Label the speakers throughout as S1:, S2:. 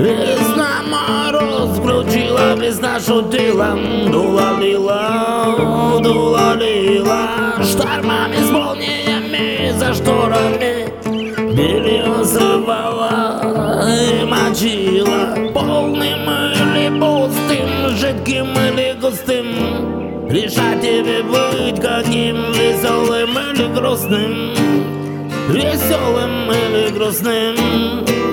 S1: Весна мороз включила, весна шутила Дула лила, дула лила. Штормами с молниями за шторами Белье срывала и мочила. Полным или пустым, жидким или густым Решать тебе быть каким веселым или грустным Веселым или грустным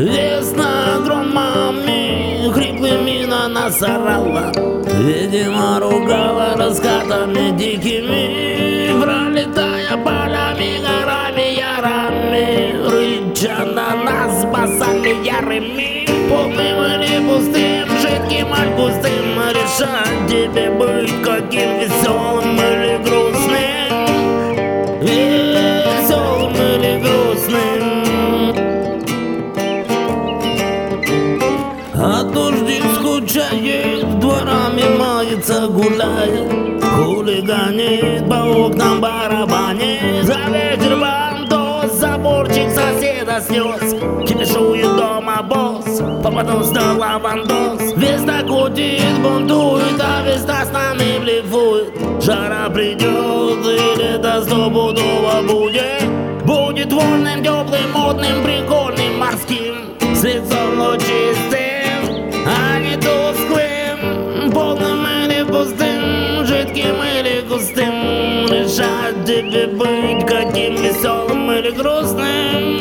S1: Весна громами хриплыми на нас орала. Видимо, ругала раскатами дикими. Пролетая полями, горами, ярами Рыча на нас басами ярыми. Полным или пустым, жидким аль густым Решать тебе быть каким веселым мается, гуляет Хулиганит, по окнам барабанит. За ветер бандос, заборчик соседа снес. Кипишует дома босс, попадос на лавандос Весна кутит, бунтует, а весна с нами блефует. Жара придет, и лето стопудово будет. Будет вольным, теплым, модным, прикольным, морским. С лицом чистым, тебе быть каким веселым или грустным?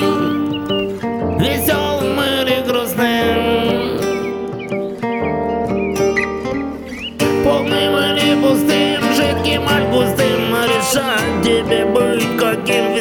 S1: Веселым или грустным? Полным или пустым, жидким аль густым Решать тебе быть каким